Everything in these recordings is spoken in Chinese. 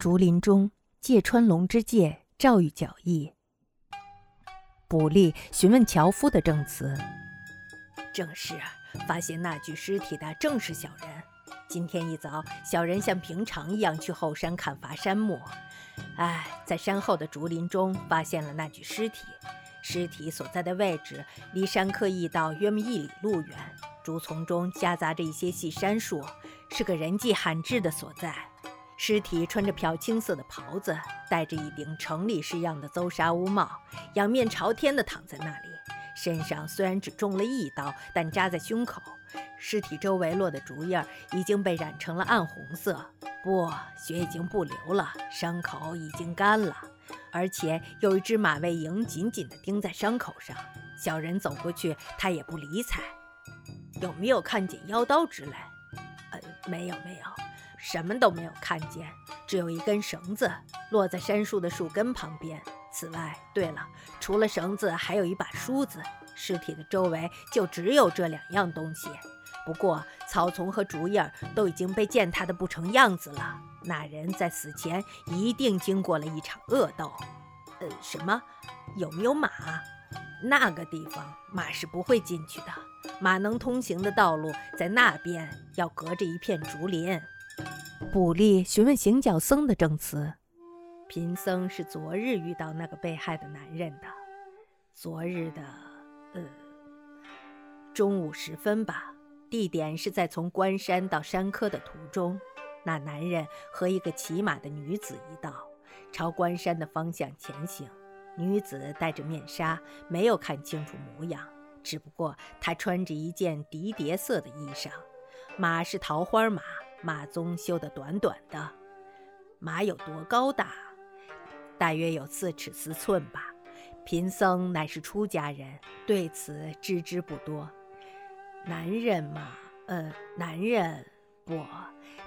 竹林中，芥川龙之介照遇脚意。卜力询问樵夫的证词。正是，发现那具尸体的正是小人。今天一早，小人像平常一样去后山砍伐杉木，哎，在山后的竹林中发现了那具尸体。尸体所在的位置离山客驿道约么一里路远，竹丛中夹杂着一些细杉树，是个人迹罕至的所在。尸体穿着漂青色的袍子，戴着一顶城里式样的邹纱乌帽，仰面朝天地躺在那里。身上虽然只中了一刀，但扎在胸口。尸体周围落的竹叶已经被染成了暗红色，不，血已经不流了，伤口已经干了，而且有一只马尾蝇紧紧地钉在伤口上。小人走过去，他也不理睬。有没有看见腰刀之类？呃，没有，没有。什么都没有看见，只有一根绳子落在杉树的树根旁边。此外，对了，除了绳子，还有一把梳子。尸体的周围就只有这两样东西。不过，草丛和竹叶都已经被践踏得不成样子了。那人在死前一定经过了一场恶斗。呃，什么？有没有马？那个地方马是不会进去的。马能通行的道路在那边，要隔着一片竹林。卜力询问行脚僧的证词。贫僧是昨日遇到那个被害的男人的。昨日的，呃，中午时分吧。地点是在从关山到山科的途中。那男人和一个骑马的女子一道，朝关山的方向前行。女子戴着面纱，没有看清楚模样，只不过她穿着一件荻蝶色的衣裳。马是桃花马。马鬃修得短短的，马有多高大？大约有四尺四寸吧。贫僧乃是出家人，对此知之不多。男人嘛，呃，男人不，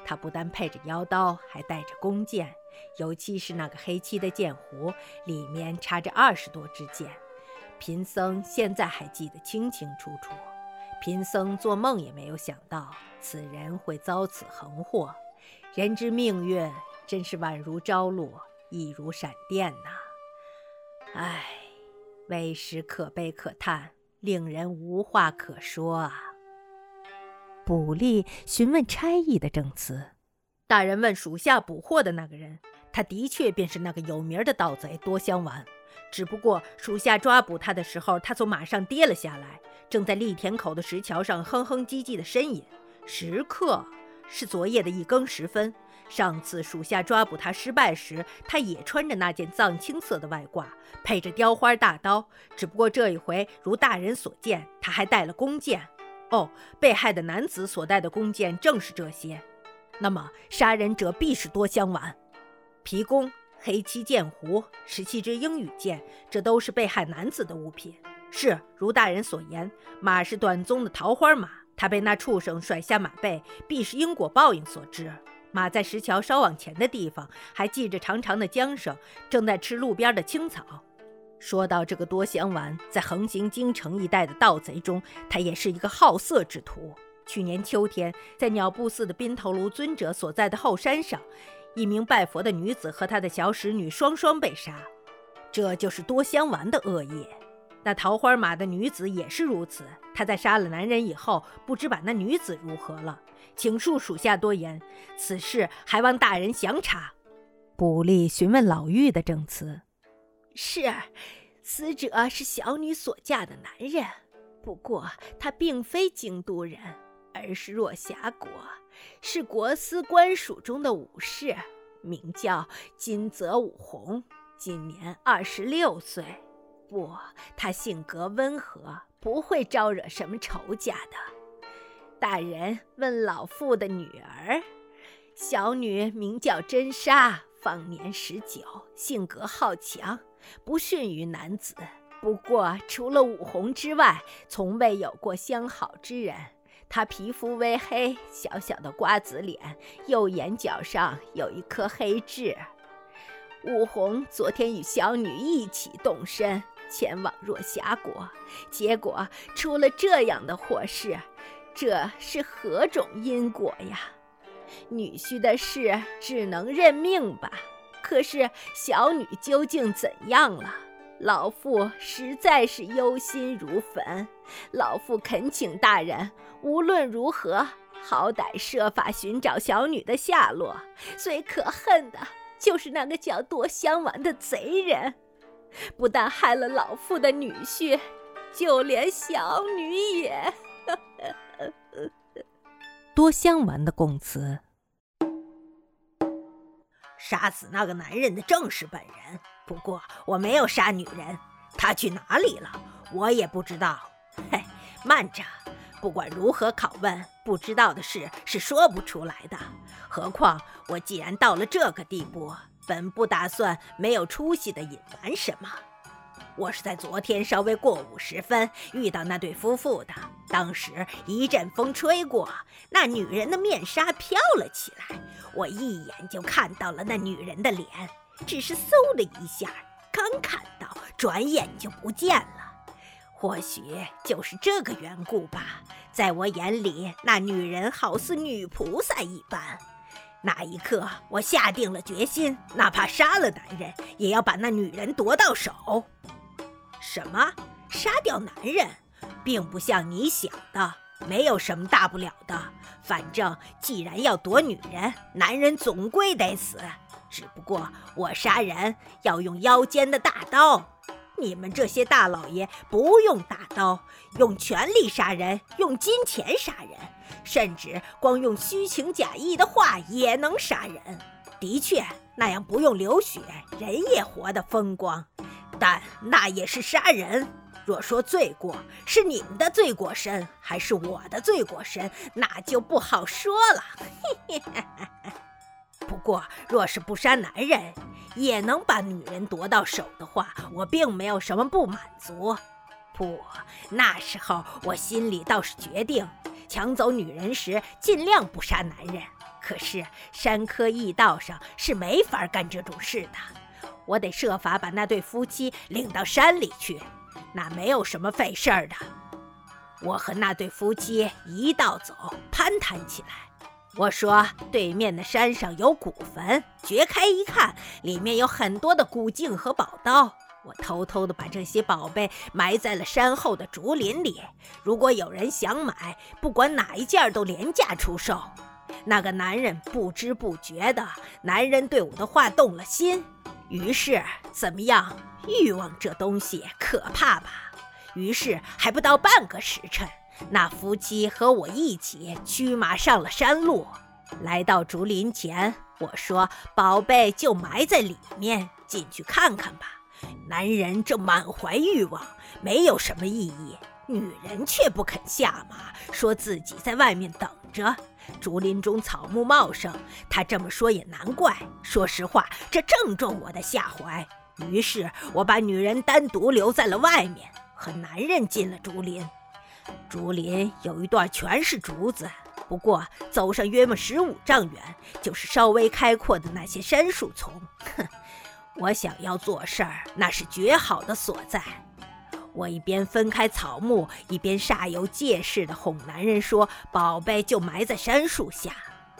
他不但配着腰刀，还带着弓箭，尤其是那个黑漆的箭壶，里面插着二十多支箭。贫僧现在还记得清清楚楚。贫僧做梦也没有想到。此人会遭此横祸，人之命运真是宛如朝露，亦如闪电呐！唉，为时可悲可叹，令人无话可说啊！卜力询问差役的证词：大人问属下捕获的那个人，他的确便是那个有名的盗贼多香丸。只不过属下抓捕他的时候，他从马上跌了下来，正在立田口的石桥上哼哼唧唧的呻吟。时刻是昨夜的一更时分。上次属下抓捕他失败时，他也穿着那件藏青色的外褂，配着雕花大刀。只不过这一回，如大人所见，他还带了弓箭。哦，被害的男子所带的弓箭正是这些。那么，杀人者必是多香丸。皮弓、黑漆剑壶、十七支鹰羽箭，这都是被害男子的物品。是，如大人所言，马是短鬃的桃花马。他被那畜生甩下马背，必是因果报应所致。马在石桥稍往前的地方，还系着长长的缰绳，正在吃路边的青草。说到这个多香丸，在横行京城一带的盗贼中，他也是一个好色之徒。去年秋天，在鸟布寺的宾头卢尊者所在的后山上，一名拜佛的女子和她的小使女双双被杀。这就是多香丸的恶业。那桃花马的女子也是如此。他在杀了男人以后，不知把那女子如何了。请恕属下多言，此事还望大人详查。卜力询问老妪的证词：是，死者是小女所嫁的男人，不过他并非京都人，而是若霞国，是国司官署中的武士，名叫金泽武弘，今年二十六岁。不，他性格温和，不会招惹什么仇家的。大人问老妇的女儿，小女名叫真莎，方年十九，性格好强，不逊于男子。不过除了武红之外，从未有过相好之人。她皮肤微黑，小小的瓜子脸，右眼角上有一颗黑痣。武红昨天与小女一起动身。前往若霞国，结果出了这样的祸事，这是何种因果呀？女婿的事只能认命吧。可是小女究竟怎样了？老妇实在是忧心如焚。老妇恳请大人，无论如何，好歹设法寻找小女的下落。最可恨的就是那个叫多香丸的贼人，不但害了老妇的女婿，就连小女也。多香丸的供词。杀死那个男人的正是本人，不过我没有杀女人。他去哪里了？我也不知道。嘿，慢着，不管如何拷问，不知道的事是说不出来的。何况我既然到了这个地步，本不打算没有出息的隐瞒什么。我是在昨天稍微过午时分遇到那对夫妇的。当时一阵风吹过，那女人的面纱飘了起来，我一眼就看到了那女人的脸，只是嗖的一下，刚看到，转眼就不见了。或许就是这个缘故吧，在我眼里，那女人好似女菩萨一般。那一刻，我下定了决心，哪怕杀了男人，也要把那女人夺到手。什么？杀掉男人，并不像你想的，没有什么大不了的。反正既然要夺女人，男人总归得死。只不过我杀人要用腰间的大刀，你们这些大老爷不用大刀，用权力杀人，用金钱杀人，甚至光用虚情假意的话也能杀人。的确，那样不用流血，人也活得风光。但那也是杀人。若说罪过是你们的罪过深，还是我的罪过深，那就不好说了。不过，若是不杀男人，也能把女人夺到手的话，我并没有什么不满足。不，那时候我心里倒是决定，抢走女人时尽量不杀男人。可是山科驿道上是没法干这种事的。我得设法把那对夫妻领到山里去，那没有什么费事儿的。我和那对夫妻一道走，攀谈起来。我说：“对面的山上有古坟，掘开一看，里面有很多的古镜和宝刀。我偷偷的把这些宝贝埋在了山后的竹林里。如果有人想买，不管哪一件都廉价出售。”那个男人不知不觉的，男人对我的话动了心。于是，怎么样？欲望这东西可怕吧？于是，还不到半个时辰，那夫妻和我一起驱马上了山路，来到竹林前。我说：“宝贝就埋在里面，进去看看吧。”男人正满怀欲望，没有什么意义。女人却不肯下马，说自己在外面等着。竹林中草木茂盛，他这么说也难怪。说实话，这正中我的下怀。于是我把女人单独留在了外面，和男人进了竹林。竹林有一段全是竹子，不过走上约莫十五丈远，就是稍微开阔的那些杉树丛。哼，我想要做事儿，那是绝好的所在。我一边分开草木，一边煞有介事地哄男人说：“宝贝就埋在杉树下。”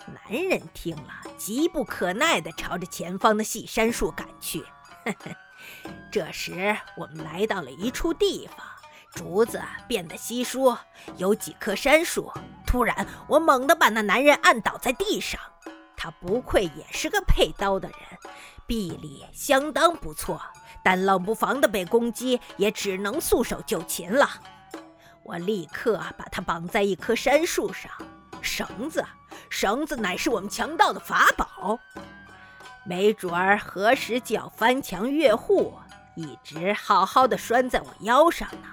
男人听了，急不可耐地朝着前方的细杉树赶去。这时，我们来到了一处地方，竹子变得稀疏，有几棵杉树。突然，我猛地把那男人按倒在地上。他不愧也是个配刀的人，臂力相当不错。但冷不防的被攻击，也只能束手就擒了。我立刻把他绑在一棵杉树上，绳子，绳子乃是我们强盗的法宝，没准儿何时就要翻墙越户，一直好好的拴在我腰上呢。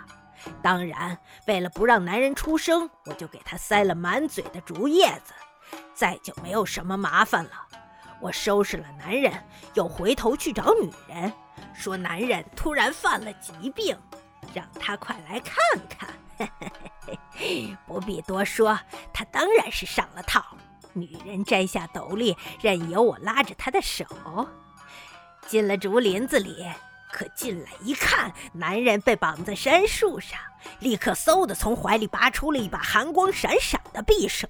当然，为了不让男人出声，我就给他塞了满嘴的竹叶子，再就没有什么麻烦了。我收拾了男人，又回头去找女人。说男人突然犯了疾病，让他快来看看。不必多说，他当然是上了套。女人摘下斗笠，任由我拉着她的手，进了竹林子里。可进来一看，男人被绑在杉树上，立刻嗖的从怀里拔出了一把寒光闪闪的匕首。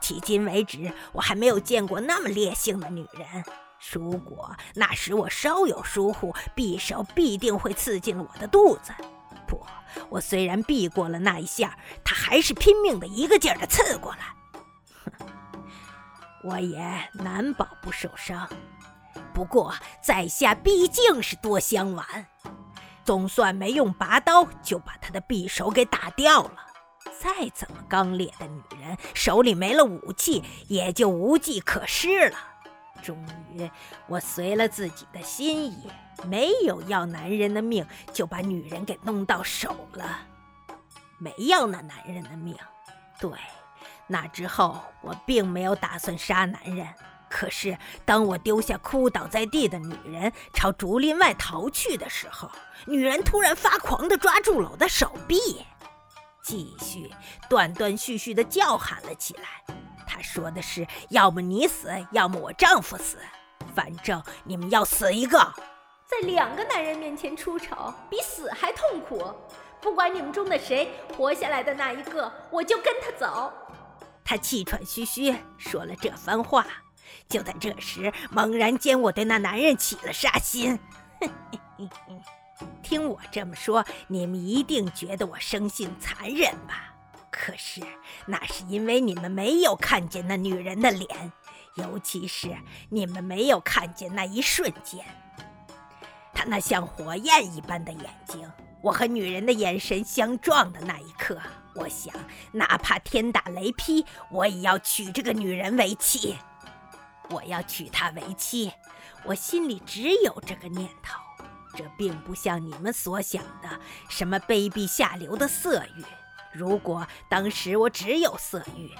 迄今为止，我还没有见过那么烈性的女人。如果那时我稍有疏忽，匕首必定会刺进了我的肚子。不，我虽然避过了那一下，他还是拼命的一个劲儿的刺过来。哼，我也难保不受伤。不过在下毕竟是多香丸，总算没用拔刀就把他的匕首给打掉了。再怎么刚烈的女人，手里没了武器，也就无计可施了。终于，我随了自己的心意，没有要男人的命，就把女人给弄到手了。没要那男人的命。对，那之后我并没有打算杀男人。可是，当我丢下哭倒在地的女人，朝竹林外逃去的时候，女人突然发狂地抓住了我的手臂，继续断断续续地叫喊了起来。她说的是：“要么你死，要么我丈夫死，反正你们要死一个。”在两个男人面前出丑，比死还痛苦。不管你们中的谁活下来的那一个，我就跟他走。她气喘吁吁说了这番话。就在这时，猛然间，我对那男人起了杀心。听我这么说，你们一定觉得我生性残忍吧？可是那是因为你们没有看见那女人的脸，尤其是你们没有看见那一瞬间，她那像火焰一般的眼睛。我和女人的眼神相撞的那一刻，我想，哪怕天打雷劈，我也要娶这个女人为妻。我要娶她为妻，我心里只有这个念头。这并不像你们所想的什么卑鄙下流的色欲。如果当时我只有色欲，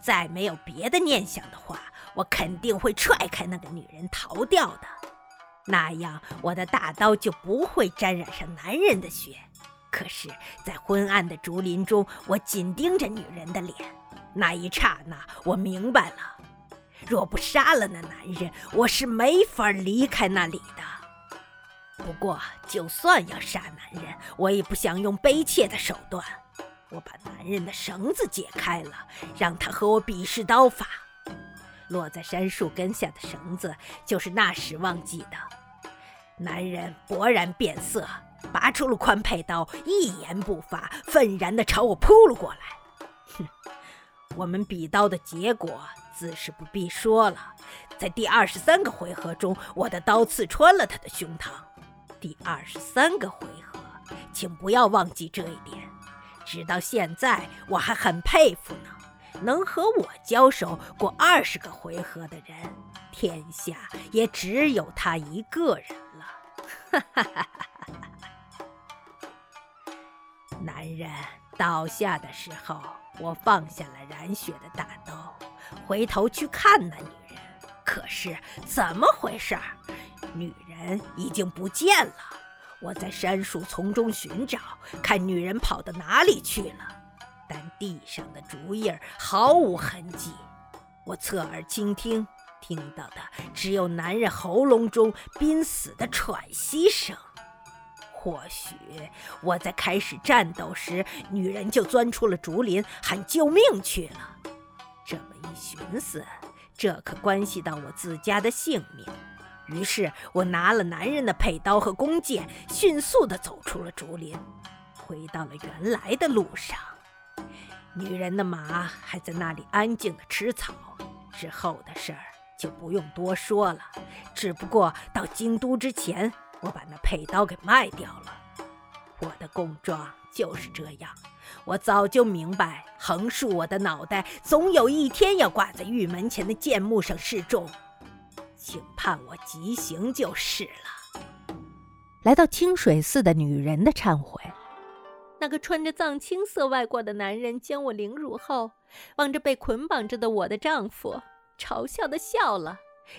再没有别的念想的话，我肯定会踹开那个女人逃掉的。那样我的大刀就不会沾染上男人的血。可是，在昏暗的竹林中，我紧盯着女人的脸，那一刹那，我明白了。若不杀了那男人，我是没法离开那里的。不过，就算要杀男人，我也不想用卑怯的手段。我把男人的绳子解开了，让他和我比试刀法。落在杉树根下的绳子，就是那时忘记的。男人勃然变色，拔出了宽佩刀，一言不发，愤然地朝我扑了过来。哼，我们比刀的结果。自是不必说了，在第二十三个回合中，我的刀刺穿了他的胸膛。第二十三个回合，请不要忘记这一点。直到现在，我还很佩服呢。能和我交手过二十个回合的人，天下也只有他一个人了。哈哈哈哈哈！男人倒下的时候，我放下了染血的大刀。回头去看那女人，可是怎么回事？女人已经不见了。我在杉树丛中寻找，看女人跑到哪里去了。但地上的竹叶毫无痕迹。我侧耳倾听，听到的只有男人喉咙中濒死的喘息声。或许我在开始战斗时，女人就钻出了竹林喊救命去了。这么一寻思，这可关系到我自家的性命。于是我拿了男人的佩刀和弓箭，迅速地走出了竹林，回到了原来的路上。女人的马还在那里安静地吃草。之后的事儿就不用多说了。只不过到京都之前，我把那佩刀给卖掉了。我的供状就是这样。我早就明白，横竖我的脑袋，总有一天要挂在玉门前的剑幕上示众，请判我极刑就是了。来到清水寺的女人的忏悔。那个穿着藏青色外褂的男人将我凌辱后，望着被捆绑着的我的丈夫，嘲笑的笑了。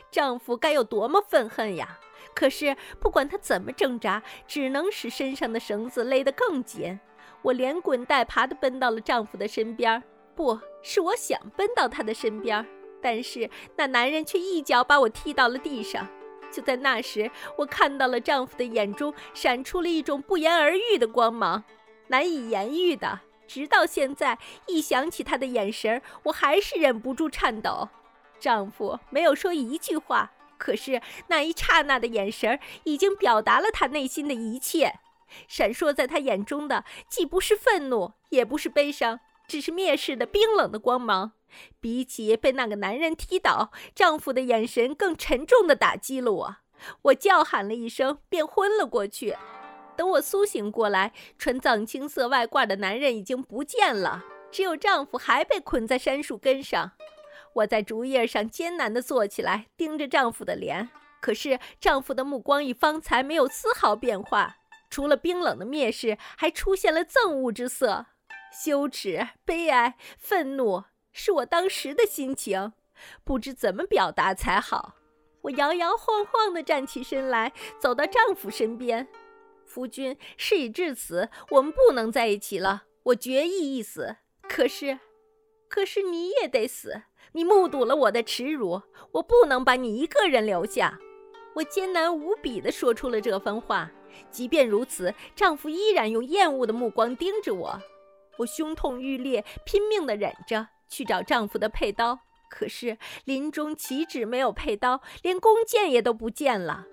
丈夫该有多么愤恨呀！可是不管他怎么挣扎，只能使身上的绳子勒得更紧。我连滚带爬地奔到了丈夫的身边，不是我想奔到他的身边，但是那男人却一脚把我踢到了地上。就在那时，我看到了丈夫的眼中闪出了一种不言而喻的光芒，难以言喻的，直到现在，一想起他的眼神，我还是忍不住颤抖。丈夫没有说一句话，可是那一刹那的眼神已经表达了他内心的一切。闪烁在他眼中的，既不是愤怒，也不是悲伤，只是蔑视的冰冷的光芒。比起被那个男人踢倒，丈夫的眼神更沉重地打击了我。我叫喊了一声，便昏了过去。等我苏醒过来，穿藏青色外褂的男人已经不见了，只有丈夫还被捆在杉树根上。我在竹叶上艰难地坐起来，盯着丈夫的脸。可是丈夫的目光与方才没有丝毫变化，除了冰冷的蔑视，还出现了憎恶之色。羞耻、悲哀、愤怒，是我当时的心情，不知怎么表达才好。我摇摇晃晃地站起身来，走到丈夫身边。夫君，事已至此，我们不能在一起了。我决意一死。可是，可是你也得死。你目睹了我的耻辱，我不能把你一个人留下。我艰难无比地说出了这番话。即便如此，丈夫依然用厌恶的目光盯着我。我胸痛欲裂，拼命地忍着，去找丈夫的佩刀。可是林中岂止没有佩刀，连弓箭也都不见了，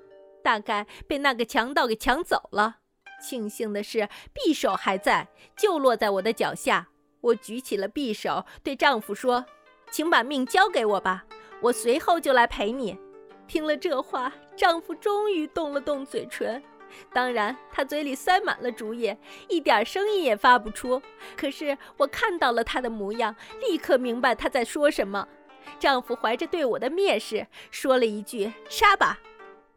大概被那个强盗给抢走了。庆幸的是，匕首还在，就落在我的脚下。我举起了匕首，对丈夫说：“请把命交给我吧，我随后就来陪你。”听了这话，丈夫终于动了动嘴唇，当然，他嘴里塞满了竹叶，一点声音也发不出。可是我看到了他的模样，立刻明白他在说什么。丈夫怀着对我的蔑视，说了一句：“杀吧。”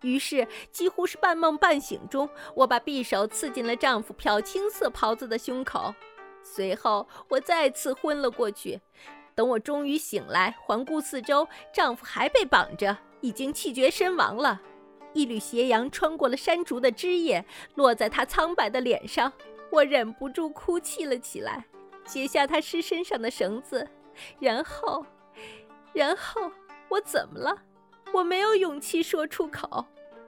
于是，几乎是半梦半醒中，我把匕首刺进了丈夫漂青色袍子的胸口。随后，我再次昏了过去。等我终于醒来，环顾四周，丈夫还被绑着，已经气绝身亡了。一缕斜阳穿过了山竹的枝叶，落在他苍白的脸上。我忍不住哭泣了起来，解下他尸身上的绳子，然后。然后我怎么了？我没有勇气说出口。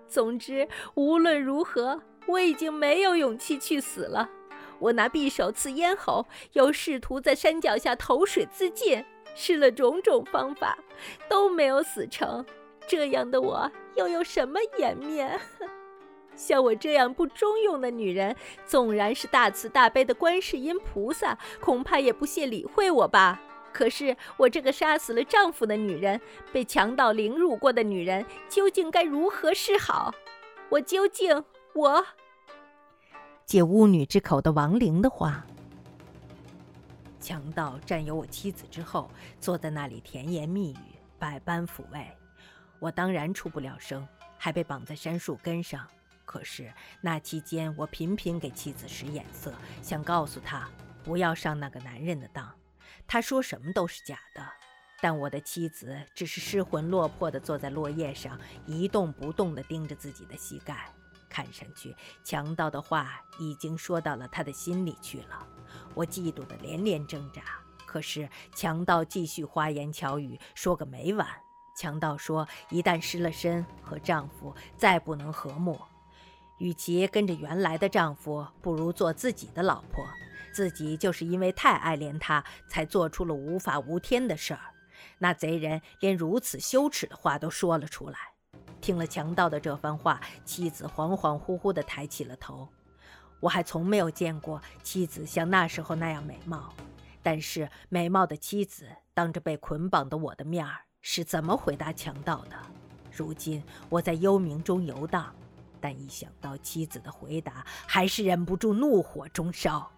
总之，无论如何，我已经没有勇气去死了。我拿匕首刺咽喉，又试图在山脚下投水自尽，试了种种方法，都没有死成。这样的我又有什么颜面？像我这样不中用的女人，纵然是大慈大悲的观世音菩萨，恐怕也不屑理会我吧。可是我这个杀死了丈夫的女人，被强盗凌辱过的女人，究竟该如何是好？我究竟我借巫女之口的亡灵的话，强盗占有我妻子之后，坐在那里甜言蜜语，百般抚慰，我当然出不了声，还被绑在杉树根上。可是那期间，我频频给妻子使眼色，想告诉她不要上那个男人的当。他说什么都是假的，但我的妻子只是失魂落魄地坐在落叶上，一动不动地盯着自己的膝盖。看上去，强盗的话已经说到了他的心里去了。我嫉妒得连连挣扎，可是强盗继续花言巧语，说个没完。强盗说，一旦失了身，和丈夫再不能和睦，与其跟着原来的丈夫，不如做自己的老婆。自己就是因为太爱怜他，才做出了无法无天的事儿。那贼人连如此羞耻的话都说了出来。听了强盗的这番话，妻子恍恍惚惚地抬起了头。我还从没有见过妻子像那时候那样美貌。但是美貌的妻子当着被捆绑的我的面儿是怎么回答强盗的？如今我在幽冥中游荡，但一想到妻子的回答，还是忍不住怒火中烧。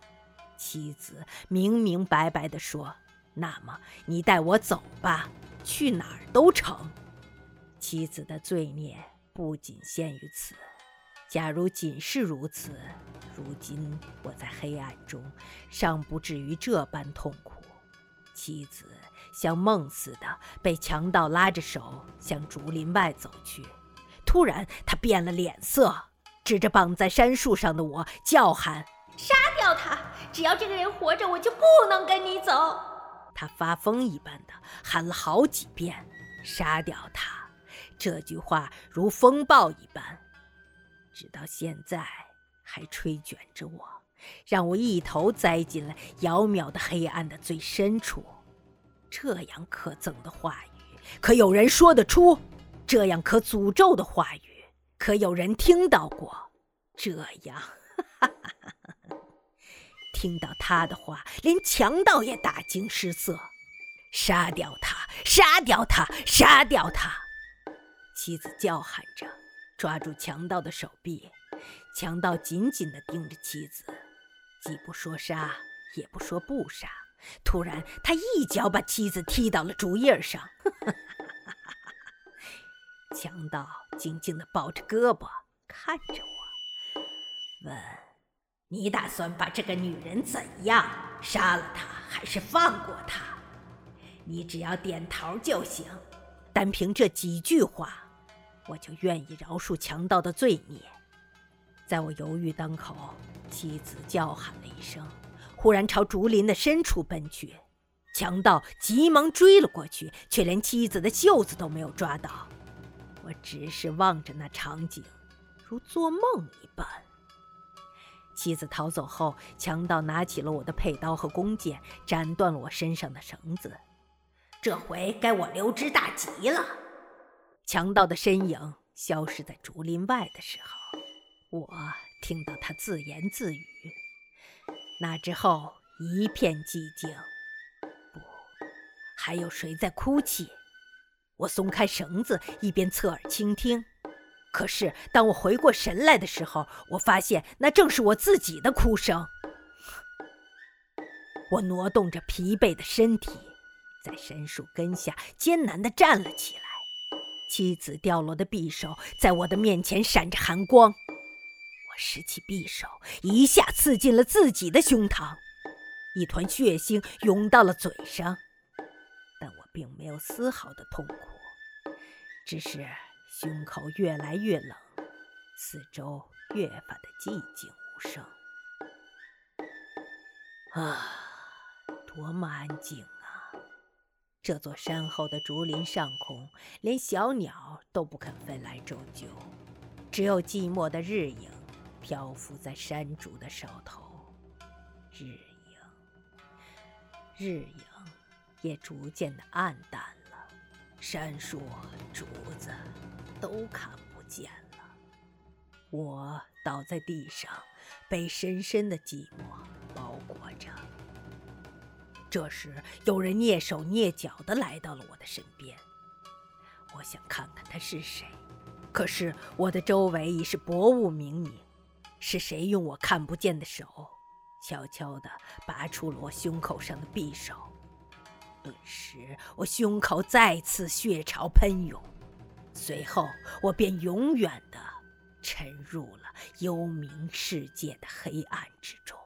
妻子明明白白地说：“那么你带我走吧，去哪儿都成。”妻子的罪孽不仅限于此。假如仅是如此，如今我在黑暗中尚不至于这般痛苦。妻子像梦似的被强盗拉着手向竹林外走去。突然，他变了脸色，指着绑在杉树上的我叫喊：“杀掉他！”只要这个人活着，我就不能跟你走。他发疯一般的喊了好几遍：“杀掉他！”这句话如风暴一般，直到现在还吹卷着我。让我一头栽进了遥渺的黑暗的最深处。这样可憎的话语，可有人说得出？这样可诅咒的话语，可有人听到过？这样，哈哈哈哈听到他的话，连强盗也大惊失色。杀掉他！杀掉他！杀掉他！妻子叫喊着，抓住强盗的手臂。强盗紧紧地盯着妻子，既不说杀，也不说不杀。突然，他一脚把妻子踢到了竹叶上。强盗静静地抱着胳膊看着我，问：“你打算把这个女人怎样？杀了她，还是放过她？你只要点头就行。单凭这几句话，我就愿意饶恕强盗的罪孽。”在我犹豫当口，妻子叫喊了一声，忽然朝竹林的深处奔去。强盗急忙追了过去，却连妻子的袖子都没有抓到。我只是望着那场景，如做梦一般。妻子逃走后，强盗拿起了我的佩刀和弓箭，斩断了我身上的绳子。这回该我溜之大吉了。强盗的身影消失在竹林外的时候，我听到他自言自语。那之后一片寂静，不，还有谁在哭泣？我松开绳子，一边侧耳倾听。可是，当我回过神来的时候，我发现那正是我自己的哭声。我挪动着疲惫的身体，在杉树根下艰难地站了起来。妻子掉落的匕首在我的面前闪着寒光。我拾起匕首，一下刺进了自己的胸膛，一团血腥涌到了嘴上。但我并没有丝毫的痛苦，只是胸口越来越冷，四周越发的寂静无声。啊，多么安静！这座山后的竹林上空，连小鸟都不肯飞来奏就，只有寂寞的日影漂浮在山竹的梢头。日影，日影。也逐渐的暗淡了，杉树、竹子都看不见了。我倒在地上，被深深的寂寞。这时，有人蹑手蹑脚的来到了我的身边。我想看看他是谁，可是我的周围已是薄雾冥冥。是谁用我看不见的手，悄悄地拔出了我胸口上的匕首？顿时，我胸口再次血潮喷涌，随后我便永远的沉入了幽冥世界的黑暗之中。